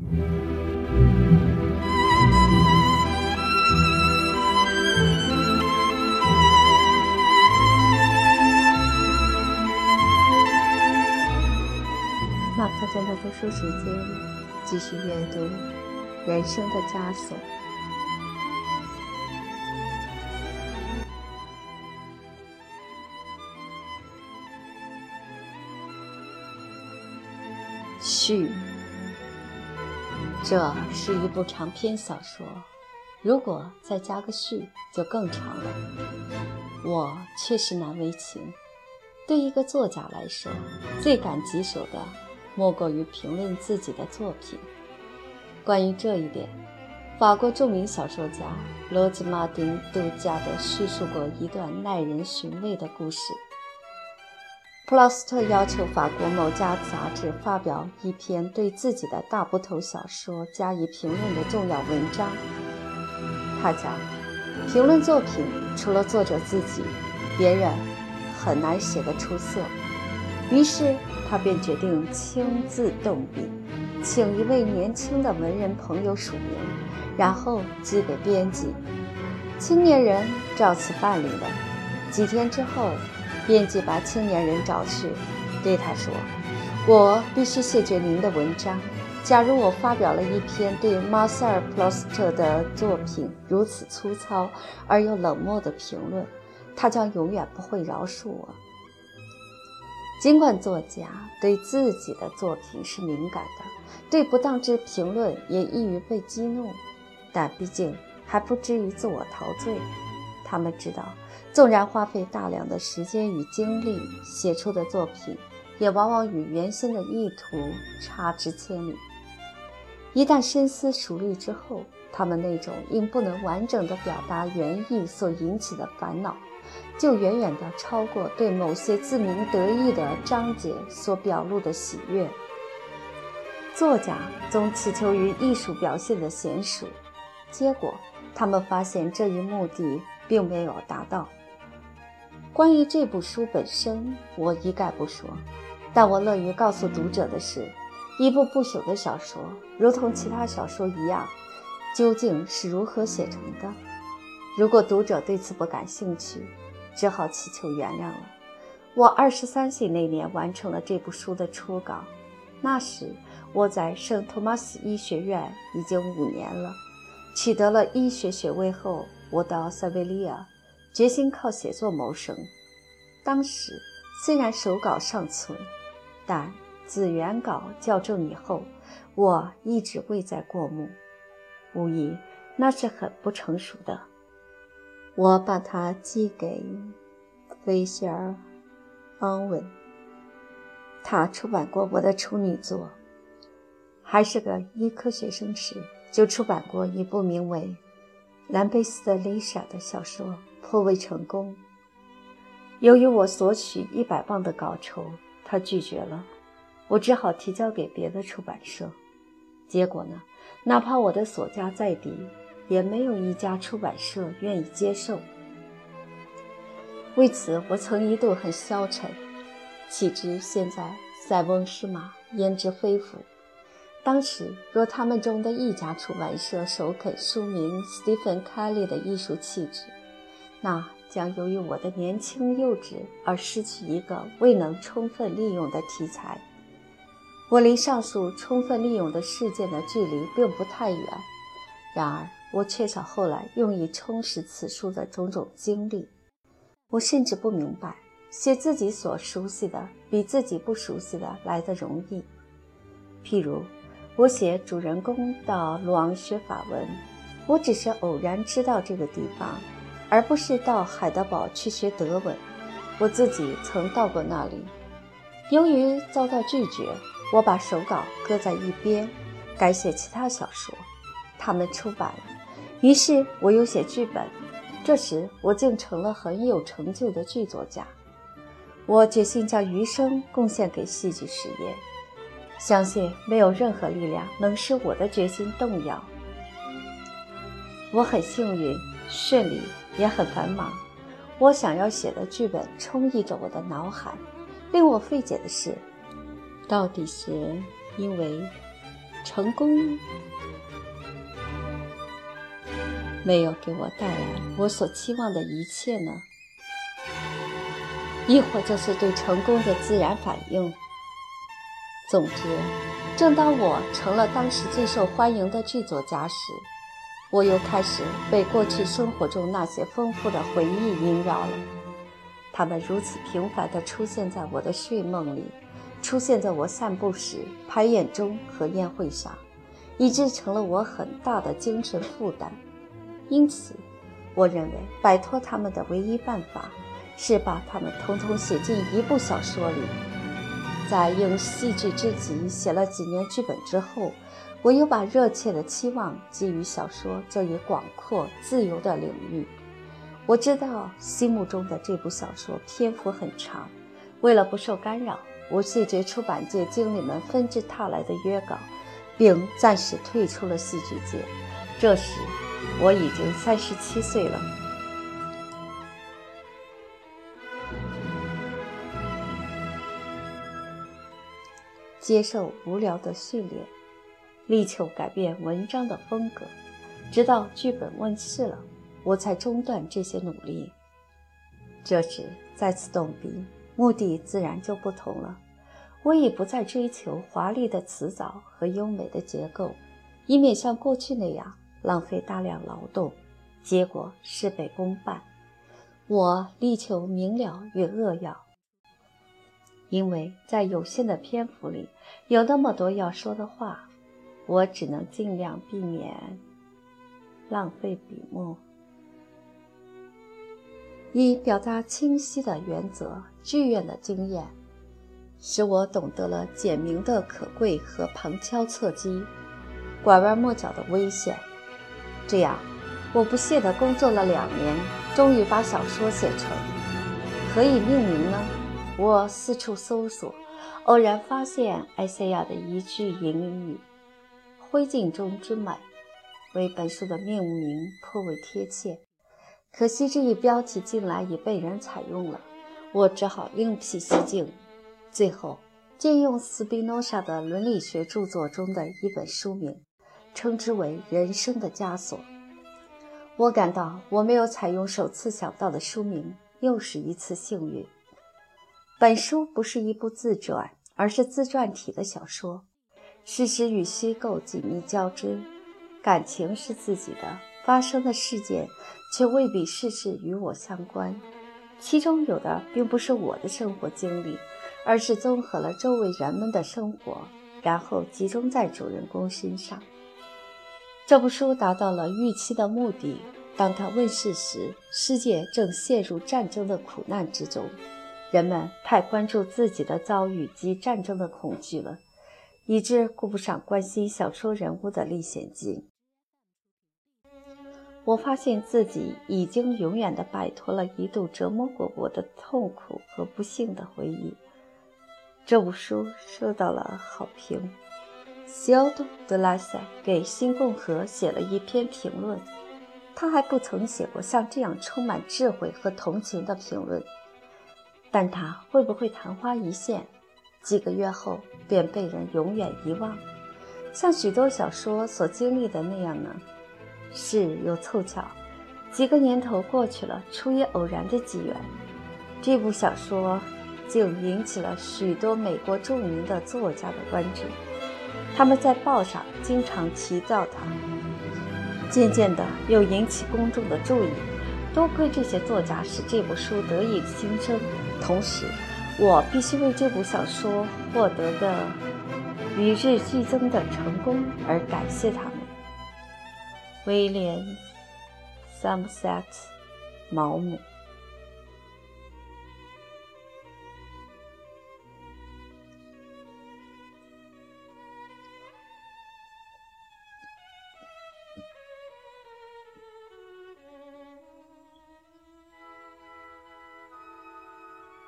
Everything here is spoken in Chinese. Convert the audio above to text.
马克在的读书时间，继续阅读《人生的枷锁》。序，这是一部长篇小说，如果再加个序，就更长了。我确实难为情。对一个作家来说，最感棘手的。莫过于评论自己的作品。关于这一点，法国著名小说家罗兹·马丁·杜加德叙述过一段耐人寻味的故事。普劳斯特要求法国某家杂志发表一篇对自己的大部头小说加以评论的重要文章。他讲，评论作品除了作者自己，别人很难写得出色。于是。他便决定亲自动笔，请一位年轻的文人朋友署名，然后寄给编辑。青年人照此办理了。几天之后，编辑把青年人找去，对他说：“我必须谢绝您的文章。假如我发表了一篇对马塞尔·普劳斯特的作品如此粗糙而又冷漠的评论，他将永远不会饶恕我。”尽管作家对自己的作品是敏感的，对不当之评论也易于被激怒，但毕竟还不至于自我陶醉。他们知道，纵然花费大量的时间与精力写出的作品，也往往与原先的意图差之千里。一旦深思熟虑之后，他们那种因不能完整的表达原意所引起的烦恼。就远远地超过对某些自鸣得意的章节所表露的喜悦。作家总祈求于艺术表现的娴熟，结果他们发现这一目的并没有达到。关于这部书本身，我一概不说，但我乐于告诉读者的是，一部不朽的小说，如同其他小说一样，究竟是如何写成的。如果读者对此不感兴趣，只好祈求原谅了。我二十三岁那年完成了这部书的初稿，那时我在圣托马斯医学院已经五年了。取得了医学学位后，我到塞维利亚，决心靠写作谋生。当时虽然手稿尚存，但自原稿校正以后，我一直未再过目。无疑，那是很不成熟的。我把它寄给菲歇尔·昂文，他出版过我的处女作。还是个医科学生时，就出版过一部名为《兰贝斯的丽莎》的小说，颇为成功。由于我索取一百磅的稿酬，他拒绝了，我只好提交给别的出版社。结果呢，哪怕我的所价再低。也没有一家出版社愿意接受。为此，我曾一度很消沉。岂知现在塞翁失马，焉知非福？当时若他们中的一家出版社首肯书名斯蒂芬·凯利的艺术气质，那将由于我的年轻幼稚而失去一个未能充分利用的题材。我离上述充分利用的事件的距离并不太远，然而。我缺少后来用以充实此书的种种经历。我甚至不明白，写自己所熟悉的比自己不熟悉的来得容易。譬如，我写主人公到鲁昂学法文，我只是偶然知道这个地方，而不是到海德堡去学德文。我自己曾到过那里。由于遭到拒绝，我把手稿搁在一边，改写其他小说。他们出版了。于是我又写剧本，这时我竟成了很有成就的剧作家。我决心将余生贡献给戏剧事业，相信没有任何力量能使我的决心动摇。我很幸运，顺利也很繁忙。我想要写的剧本充溢着我的脑海。令我费解的是，到底是因为成功没有给我带来我所期望的一切呢？亦或这是对成功的自然反应？总之，正当我成了当时最受欢迎的剧作家时，我又开始被过去生活中那些丰富的回忆萦绕了。他们如此频繁地出现在我的睡梦里，出现在我散步时、排演中和宴会上，以致成了我很大的精神负担。因此，我认为摆脱他们的唯一办法是把他们统统写进一部小说里。在用戏剧之极写了几年剧本之后，我又把热切的期望寄予小说这一广阔自由的领域。我知道心目中的这部小说篇幅很长，为了不受干扰，我谢绝出版界经理们纷至沓来的约稿，并暂时退出了戏剧界。这时，我已经三十七岁了。接受无聊的训练，力求改变文章的风格，直到剧本问世了，我才中断这些努力。这时再次动笔，目的自然就不同了。我已不再追求华丽的辞藻和优美的结构，以免像过去那样浪费大量劳动，结果事倍功半。我力求明了与扼要。因为在有限的篇幅里有那么多要说的话，我只能尽量避免浪费笔墨。以表达清晰的原则，剧院的经验使我懂得了简明的可贵和旁敲侧击、拐弯抹角的危险。这样，我不懈地工作了两年，终于把小说写成。可以命名呢？我四处搜索，偶然发现艾赛亚的一句引语“灰烬中之美”为本书的命名颇为贴切。可惜这一标题近来已被人采用了，我只好另辟蹊径。最后，借用斯宾诺莎的伦理学著作中的一本书名，称之为《人生的枷锁》。我感到我没有采用首次想到的书名，又是一次幸运。本书不是一部自传，而是自传体的小说，事实与虚构紧密交织，感情是自己的，发生的事件却未必事事与我相关，其中有的并不是我的生活经历，而是综合了周围人们的生活，然后集中在主人公身上。这部书达到了预期的目的。当它问世时，世界正陷入战争的苦难之中。人们太关注自己的遭遇及战争的恐惧了，以致顾不上关心小说人物的历险记。我发现自己已经永远地摆脱了一度折磨过我的痛苦和不幸的回忆。这部书受到了好评。西奥多·德拉塞给《新共和》写了一篇评论，他还不曾写过像这样充满智慧和同情的评论。但他会不会昙花一现，几个月后便被人永远遗忘，像许多小说所经历的那样呢？事又凑巧，几个年头过去了，出于偶然的机缘，这部小说竟引起了许多美国著名的作家的关注，他们在报上经常提到它，渐渐的又引起公众的注意。多亏这些作家使这部书得以新生。同时，我必须为这部小说获得的与日俱增的成功而感谢他们。威廉·萨姆塞特·毛姆。